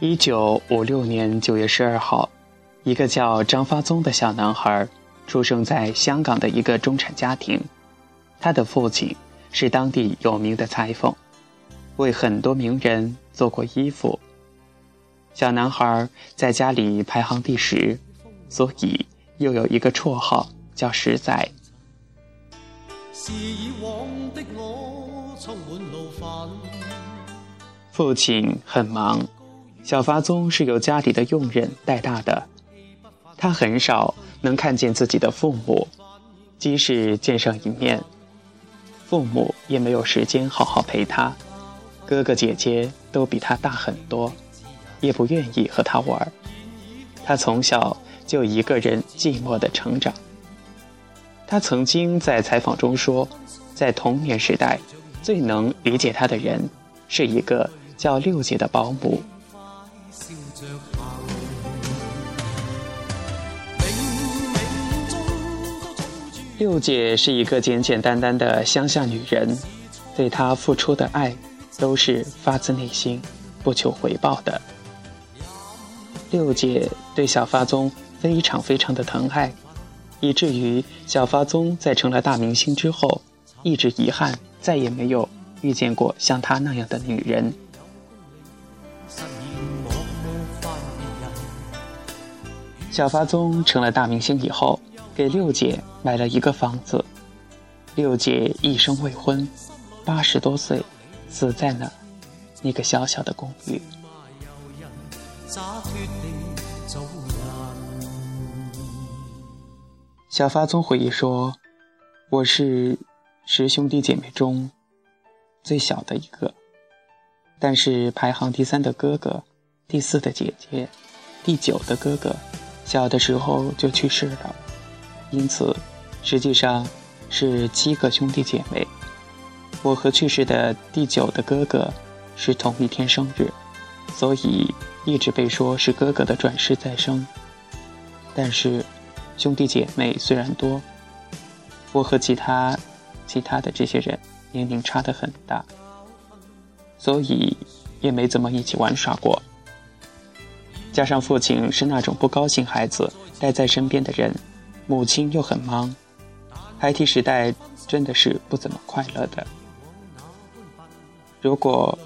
一九五六年九月十二号，一个叫张发宗的小男孩出生在香港的一个中产家庭。他的父亲是当地有名的裁缝，为很多名人做过衣服。小男孩在家里排行第十，所以又有一个绰号叫“十仔”。父亲很忙。小发宗是由家里的佣人带大的，他很少能看见自己的父母，即使见上一面，父母也没有时间好好陪他。哥哥姐姐都比他大很多，也不愿意和他玩。他从小就一个人寂寞的成长。他曾经在采访中说，在童年时代，最能理解他的人是一个叫六姐的保姆。六姐是一个简简单单的乡下女人，对她付出的爱都是发自内心，不求回报的。六姐对小发宗非常非常的疼爱，以至于小发宗在成了大明星之后，一直遗憾再也没有遇见过像她那样的女人。小发宗成了大明星以后。给六姐买了一个房子，六姐一生未婚，八十多岁，死在了那个小小的公寓。小发宗回忆说：“我是十兄弟姐妹中最小的一个，但是排行第三的哥哥、第四的姐姐、第九的哥哥，小的时候就去世了。”因此，实际上是七个兄弟姐妹。我和去世的第九的哥哥是同一天生日，所以一直被说是哥哥的转世再生。但是，兄弟姐妹虽然多，我和其他其他的这些人年龄差得很大，所以也没怎么一起玩耍过。加上父亲是那种不高兴孩子待在身边的人。母亲又很忙，孩提时代真的是不怎么快乐的。如果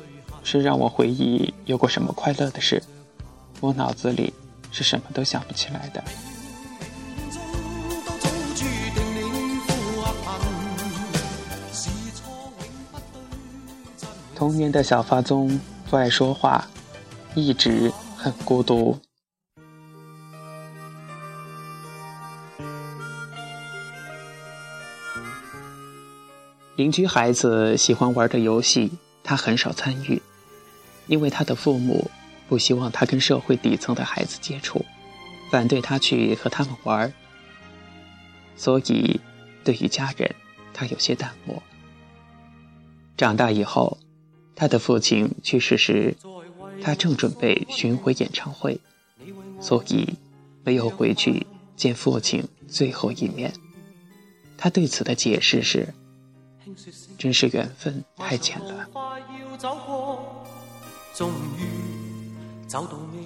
是让我回忆有过什么快乐的事，我脑子里是什么都想不起来的。童年的小发宗不爱说话，一直很孤独。邻居孩子喜欢玩的游戏，他很少参与，因为他的父母不希望他跟社会底层的孩子接触，反对他去和他们玩所以对于家人，他有些淡漠。长大以后，他的父亲去世时，他正准备巡回演唱会，所以没有回去见父亲最后一面。他对此的解释是。真是缘分太浅了。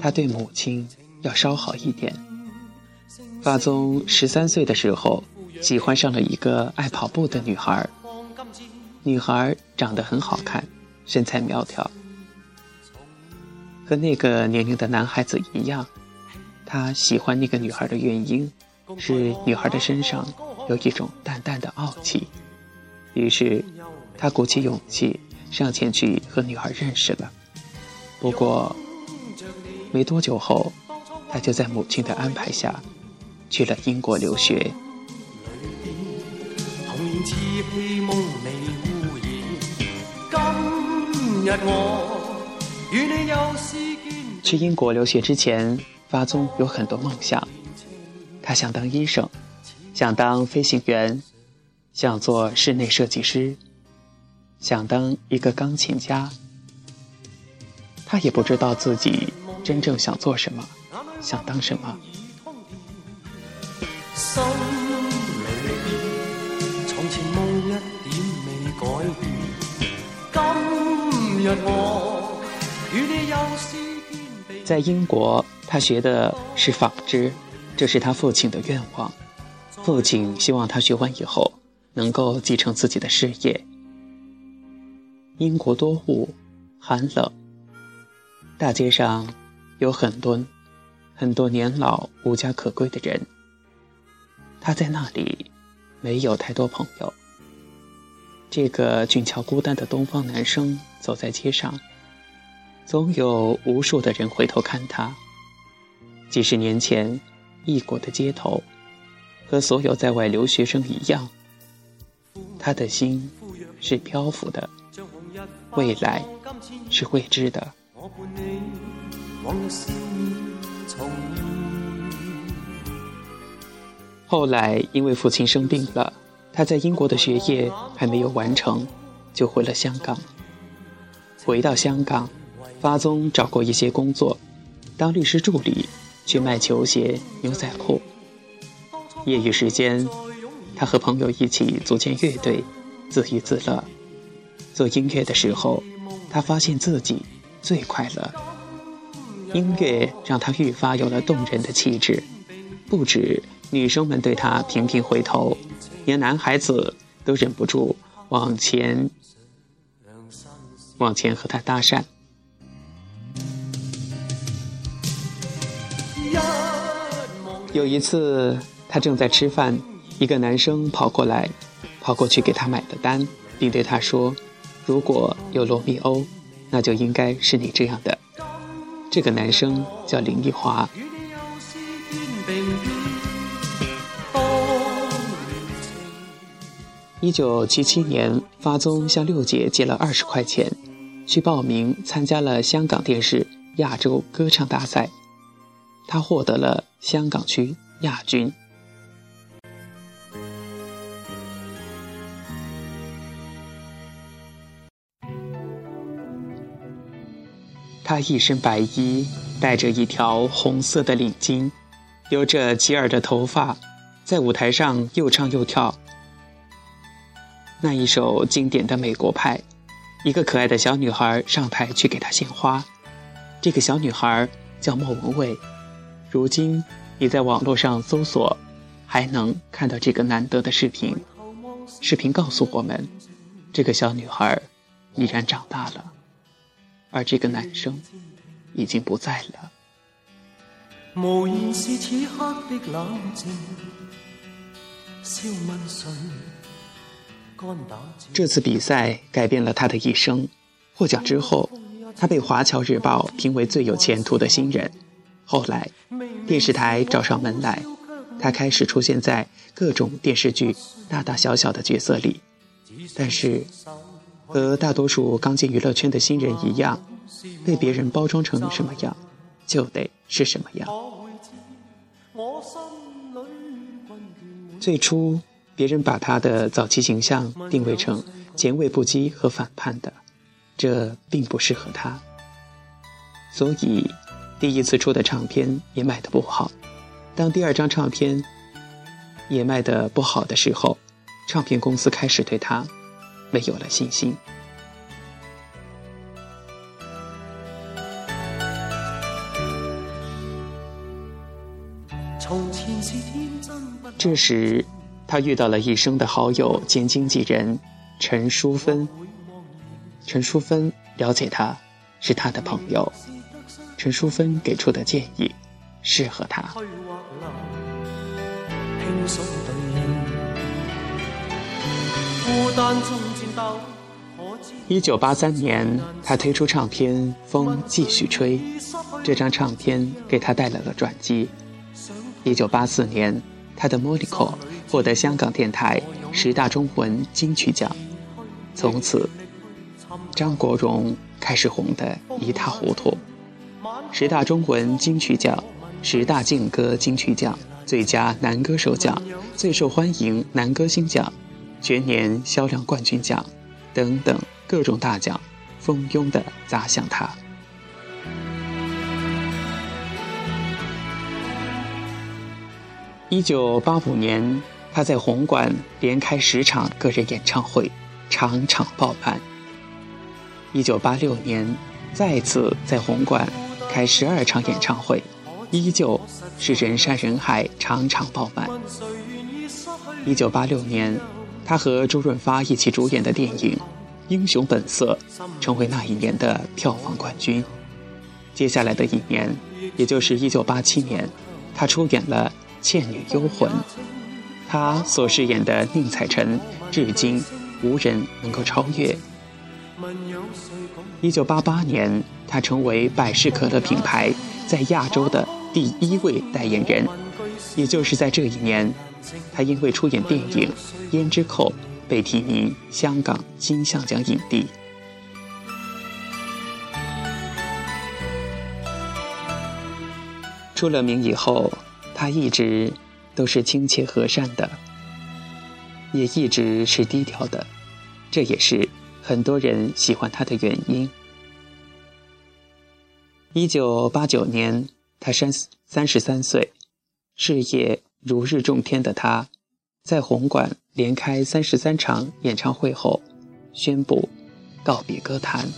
他对母亲要稍好一点。发宗十三岁的时候，喜欢上了一个爱跑步的女孩。女孩长得很好看，身材苗条。和那个年龄的男孩子一样，他喜欢那个女孩的原因，是女孩的身上有一种淡淡的傲气。于是，他鼓起勇气上前去和女孩认识了。不过，没多久后，他就在母亲的安排下去了英国留学。今日我去英国留学之前，发宗有很多梦想，他想当医生，想当飞行员。想做室内设计师，想当一个钢琴家。他也不知道自己真正想做什么，想当什么。在英国，他学的是纺织，这是他父亲的愿望。父亲希望他学完以后能够继承自己的事业。英国多雾，寒冷，大街上有很多很多年老无家可归的人。他在那里没有太多朋友。这个俊俏孤单的东方男生走在街上。总有无数的人回头看他。几十年前，异国的街头，和所有在外留学生一样，他的心是漂浮的，未来是未知的。后来，因为父亲生病了，他在英国的学业还没有完成，就回了香港。回到香港。巴宗找过一些工作，当律师助理，去卖球鞋、牛仔裤。业余时间，他和朋友一起组建乐队，自娱自乐。做音乐的时候，他发现自己最快乐。音乐让他愈发有了动人的气质，不止女生们对他频频回头，连男孩子都忍不住往前往前和他搭讪。有一次，他正在吃饭，一个男生跑过来，跑过去给他买的单，并对他说：“如果有罗密欧，那就应该是你这样的。”这个男生叫林奕华。一九七七年，发宗向六姐借了二十块钱，去报名参加了香港电视亚洲歌唱大赛。他获得了香港区亚军。他一身白衣，戴着一条红色的领巾，留着齐耳的头发，在舞台上又唱又跳。那一首经典的《美国派》，一个可爱的小女孩上台去给他献花。这个小女孩叫莫文蔚。如今，你在网络上搜索，还能看到这个难得的视频。视频告诉我们，这个小女孩已然长大了，而这个男生已经不在了。这次比赛改变了他的一生。获奖之后，他被《华侨日报》评为最有前途的新人。后来，电视台找上门来，他开始出现在各种电视剧大大小小的角色里。但是，和大多数刚进娱乐圈的新人一样，被别人包装成什么样，就得是什么样。最初，别人把他的早期形象定位成前卫不羁和反叛的，这并不适合他，所以。第一次出的唱片也卖得不好，当第二张唱片也卖得不好的时候，唱片公司开始对他没有了信心。这时，他遇到了一生的好友兼经纪人陈淑芬。陈淑芬了解他，是他的朋友。陈淑芬给出的建议适合他。一九八三年，他推出唱片《风继续吹》，这张唱片给他带来了转机。一九八四年，他的《Monaco》获得香港电台十大中文金曲奖，从此张国荣开始红得一塌糊涂。十大中文金曲奖、十大劲歌金曲奖、最佳男歌手奖、最受欢迎男歌星奖、全年销量冠军奖等等各种大奖，蜂拥的砸向他。一九八五年，他在红馆连开十场个人演唱会，场场爆满。一九八六年，再次在红馆。开十二场演唱会，依旧是人山人海，场场爆满。一九八六年，他和周润发一起主演的电影《英雄本色》成为那一年的票房冠军。接下来的一年，也就是一九八七年，他出演了《倩女幽魂》，他所饰演的宁采臣，至今无人能够超越。一九八八年，他成为百事可乐品牌在亚洲的第一位代言人。也就是在这一年，他因为出演电影《胭脂扣》被提名香港金像奖影帝。出了名以后，他一直都是亲切和善的，也一直是低调的，这也是很多人喜欢他的原因。一九八九年，他三三十三岁，事业如日中天的他，在红馆连开三十三场演唱会后，宣布告别歌坛。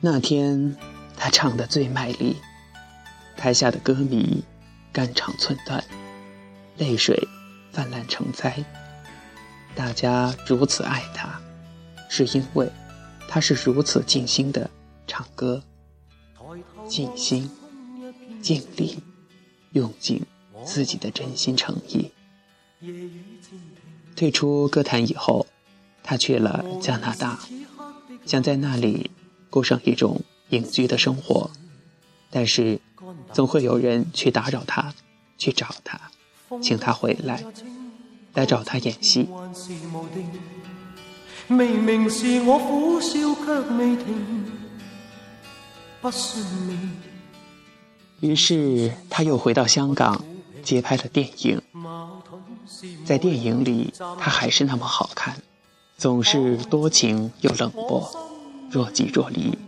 那天，他唱得最卖力，台下的歌迷肝肠寸断，泪水泛滥成灾。大家如此爱他，是因为他是如此尽心的唱歌，尽心、尽力，用尽自己的真心诚意。退出歌坛以后，他去了加拿大，想在那里。过上一种隐居的生活，但是总会有人去打扰他，去找他，请他回来，来找他演戏。于是他又回到香港，接拍了电影。在电影里，他还是那么好看，总是多情又冷漠。若即若离。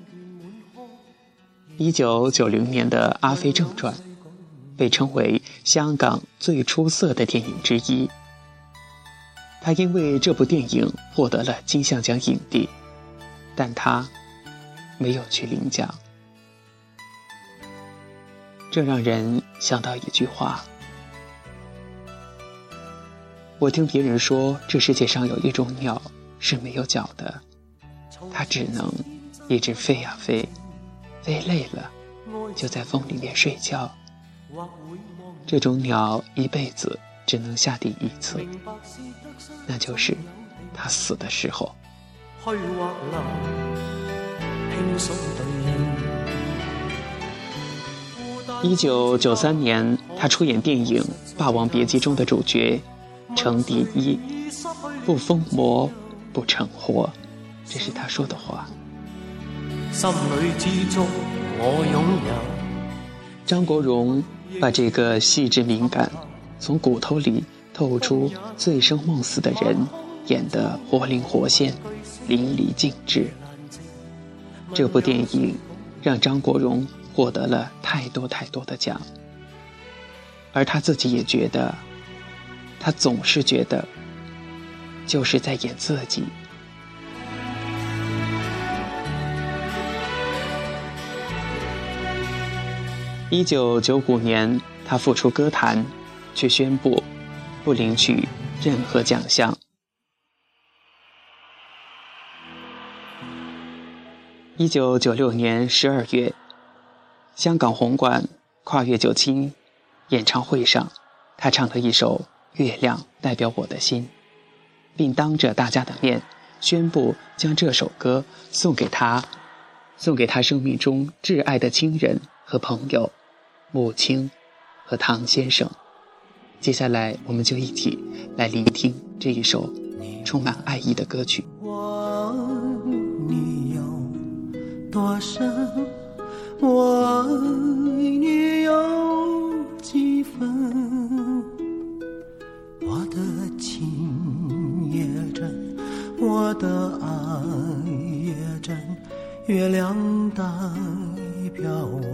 一九九零年的《阿飞正传》被称为香港最出色的电影之一。他因为这部电影获得了金像奖影帝，但他没有去领奖。这让人想到一句话：我听别人说，这世界上有一种鸟是没有脚的。它只能一直飞呀飞，飞累了就在风里面睡觉。这种鸟一辈子只能下地一次，那就是它死的时候。一九九三年，他出演电影《霸王别姬》中的主角程蝶衣，不疯魔不成活。这是他说的话。张国荣把这个细致敏感、从骨头里透出醉生梦死的人演得活灵活现、淋漓尽致。这部电影让张国荣获得了太多太多的奖，而他自己也觉得，他总是觉得就是在演自己。一九九五年，他复出歌坛，却宣布不领取任何奖项。一九九六年十二月，香港红馆跨越九七演唱会上，他唱了一首《月亮代表我的心》，并当着大家的面宣布将这首歌送给他，送给他生命中挚爱的亲人和朋友。母亲和唐先生，接下来我们就一起来聆听这一首充满爱意的歌曲。我爱你有多深？我爱你有几分？我的情也真，我的爱也真，月亮代表我。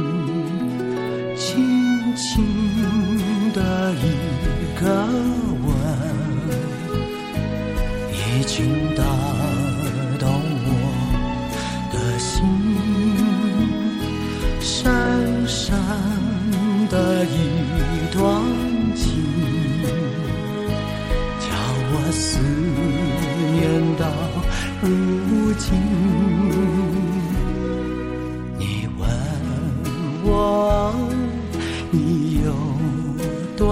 轻轻的一个吻，已经打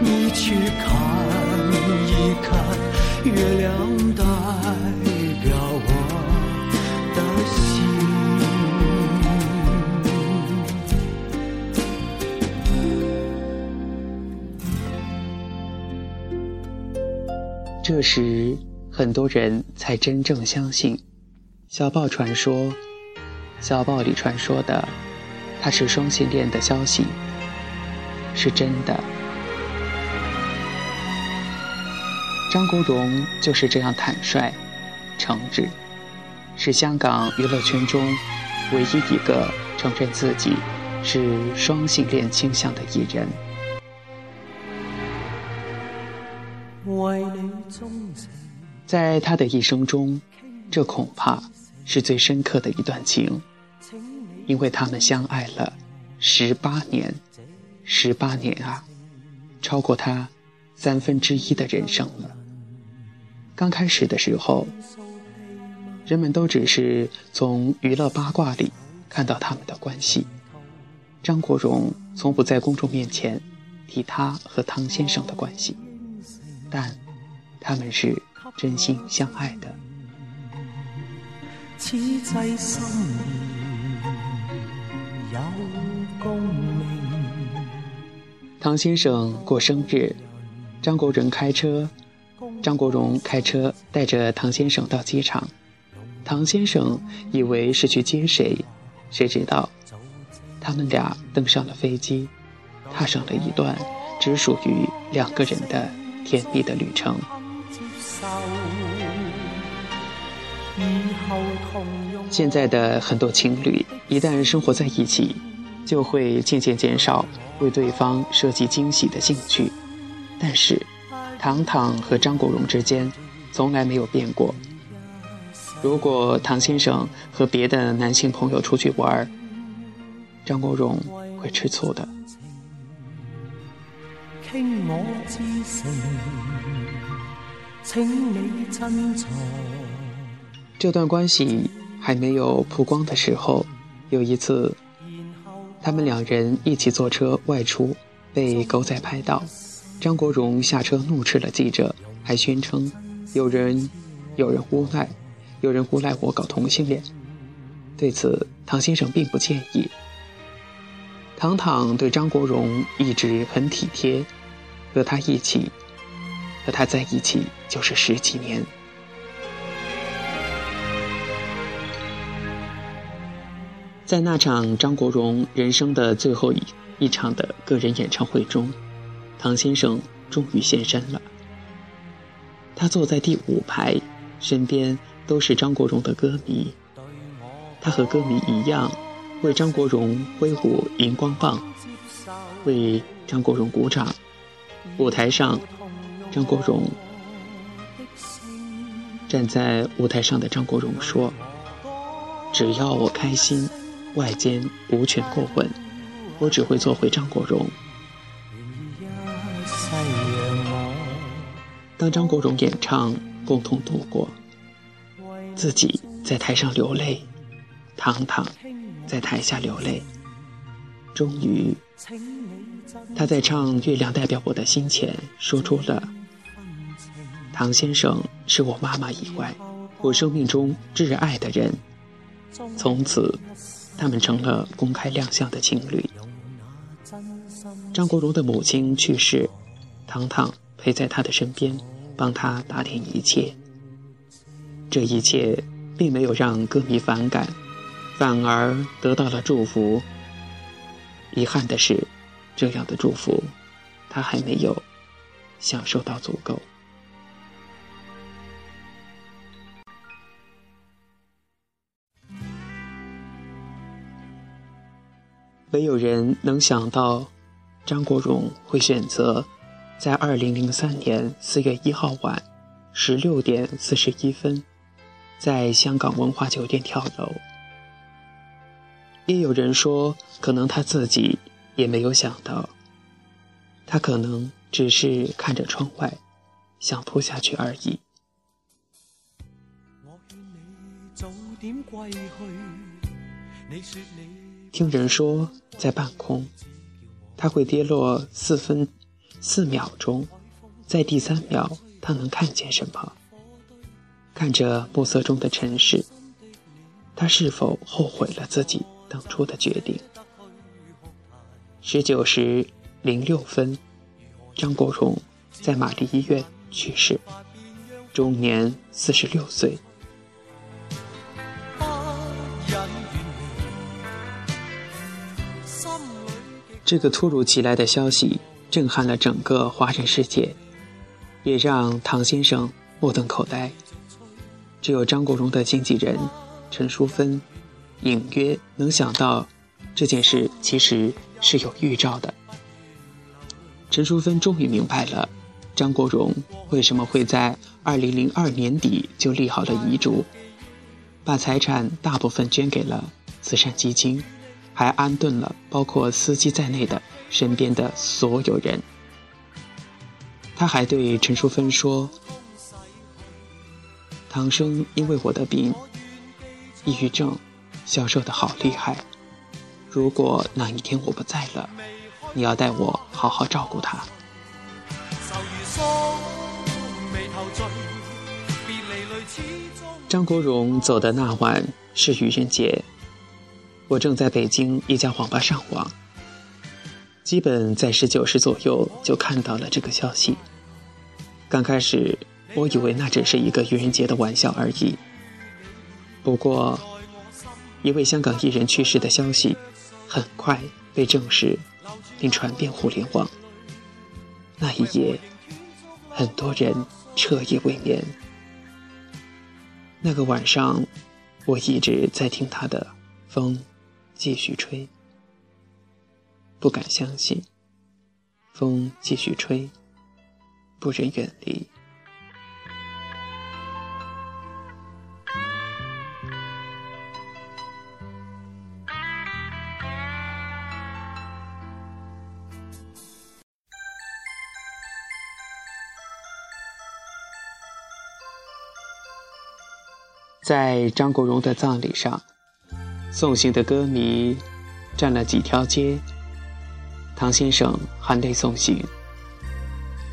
你去看一看，月亮代表我的心。这时，很多人才真正相信小报传说，小报里传说的他是双性恋的消息是真的。张国荣就是这样坦率、诚挚，是香港娱乐圈中唯一一个承认自己是双性恋倾向的艺人。在他的一生中，这恐怕是最深刻的一段情，因为他们相爱了十八年，十八年啊，超过他三分之一的人生了。刚开始的时候，人们都只是从娱乐八卦里看到他们的关系。张国荣从不在公众面前提他和唐先生的关系，但他们是真心相爱的。此际心有共鸣。唐先生过生日，张国荣开车，张国荣开车带着唐先生到机场。唐先生以为是去接谁，谁知道他们俩登上了飞机，踏上了一段只属于两个人的甜蜜的旅程。现在的很多情侣一旦生活在一起，就会渐渐减少为对方设计惊喜的兴趣。但是，唐唐和张国荣之间从来没有变过。如果唐先生和别的男性朋友出去玩，张国荣会吃醋的。这段关系还没有曝光的时候，有一次，他们两人一起坐车外出，被狗仔拍到。张国荣下车怒斥了记者，还宣称有人有人诬赖，有人诬赖我搞同性恋。对此，唐先生并不介意。唐唐对张国荣一直很体贴，和他一起，和他在一起就是十几年。在那场张国荣人生的最后一一场的个人演唱会中，唐先生终于现身了。他坐在第五排，身边都是张国荣的歌迷。他和歌迷一样，为张国荣挥舞荧光棒，为张国荣鼓掌。舞台上，张国荣站在舞台上的张国荣说：“只要我开心。”外间无权过问，我只会做回张国荣。当张国荣演唱《共同度过》，自己在台上流泪，唐唐在台下流泪。终于，他在唱《月亮代表我的心》前，说出了：“唐先生是我妈妈以外，我生命中挚爱的人。”从此。他们成了公开亮相的情侣。张国荣的母亲去世，唐唐陪在他的身边，帮他打点一切。这一切并没有让歌迷反感，反而得到了祝福。遗憾的是，这样的祝福，他还没有享受到足够。没有人能想到，张国荣会选择在二零零三年四月一号晚十六点四十一分，在香港文化酒店跳楼。也有人说，可能他自己也没有想到，他可能只是看着窗外，想扑下去而已。听人说，在半空，它会跌落四分四秒钟，在第三秒，他能看见什么？看着暮色中的城市，他是否后悔了自己当初的决定？十九时零六分，张国荣在玛丽医院去世，终年四十六岁。这个突如其来的消息震撼了整个华人世界，也让唐先生目瞪口呆。只有张国荣的经纪人陈淑芬隐约能想到这件事其实是有预兆的。陈淑芬终于明白了张国荣为什么会在2002年底就立好了遗嘱，把财产大部分捐给了慈善基金。还安顿了包括司机在内的身边的所有人。他还对陈淑芬说：“唐生因为我的病，抑郁症，消瘦的好厉害。如果哪一天我不在了，你要带我好好照顾他。”张国荣走的那晚是愚人节。我正在北京一家网吧上网，基本在十九时左右就看到了这个消息。刚开始我以为那只是一个愚人节的玩笑而已。不过，一位香港艺人去世的消息很快被证实，并传遍互联网。那一夜，很多人彻夜未眠。那个晚上，我一直在听他的风。继续吹，不敢相信。风继续吹，不忍远离。在张国荣的葬礼上，送行的歌迷站了几条街。唐先生含泪送行，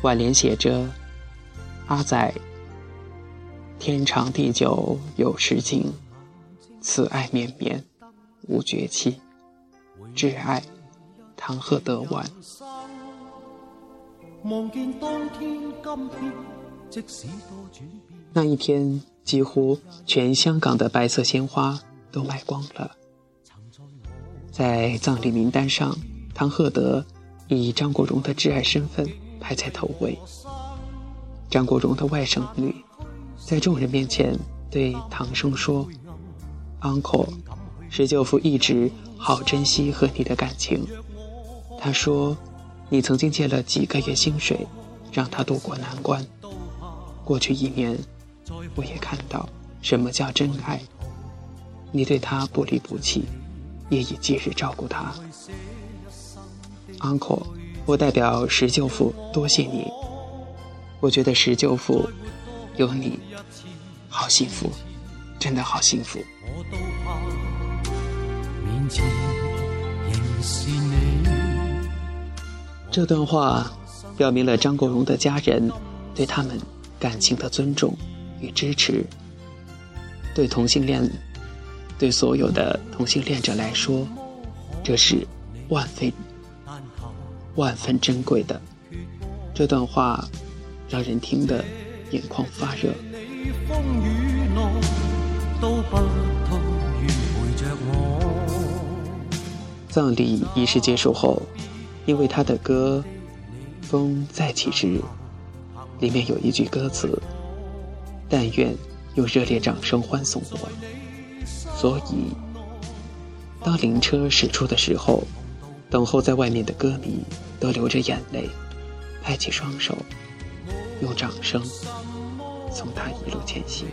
挽联写着：“阿仔，天长地久有时尽，此爱绵绵无绝期。挚爱，唐鹤德完。”那一天，几乎全香港的白色鲜花都卖光了。在葬礼名单上，唐鹤德以张国荣的挚爱身份排在头位。张国荣的外甥女在众人面前对唐生说：“Uncle，石舅父一直好珍惜和你的感情。他说，你曾经借了几个月薪水，让他渡过难关。过去一年。”我也看到什么叫真爱。你对他不离不弃，夜以继日照顾他。Uncle，我代表石舅父多谢你。我觉得石舅父有你，好幸福，真的好幸福。这段话表明了张国荣的家人对他们感情的尊重。与支持，对同性恋，对所有的同性恋者来说，这是万分、万分珍贵的。这段话让人听得眼眶发热。葬礼仪式结束后，因为他的歌《风再起时》里面有一句歌词。但愿用热烈掌声欢送我。所以，当灵车驶出的时候，等候在外面的歌迷都流着眼泪，拍起双手，用掌声送他一路前行。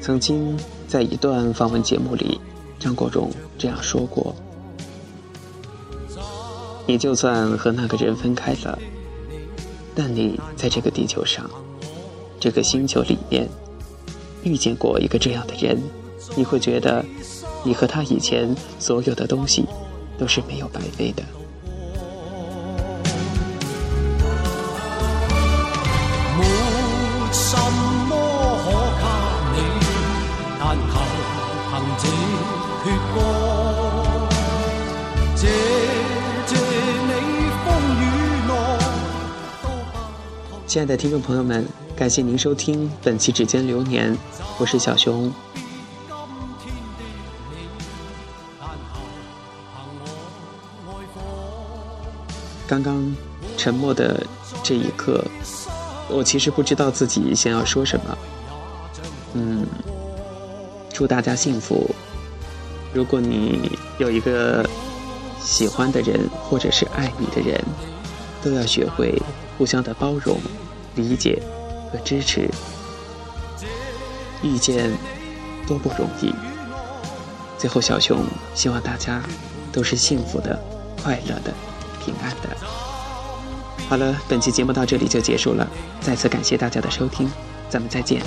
曾经在一段访问节目里，张国荣这样说过。你就算和那个人分开了，但你在这个地球上，这个星球里面，遇见过一个这样的人，你会觉得，你和他以前所有的东西，都是没有白费的。亲爱的听众朋友们，感谢您收听本期《指尖流年》，我是小熊。刚刚沉默的这一刻，我其实不知道自己想要说什么。嗯，祝大家幸福。如果你有一个喜欢的人，或者是爱你的人，都要学会。互相的包容、理解和支持，遇见多不容易。最后，小熊希望大家都是幸福的、快乐的、平安的。好了，本期节目到这里就结束了，再次感谢大家的收听，咱们再见。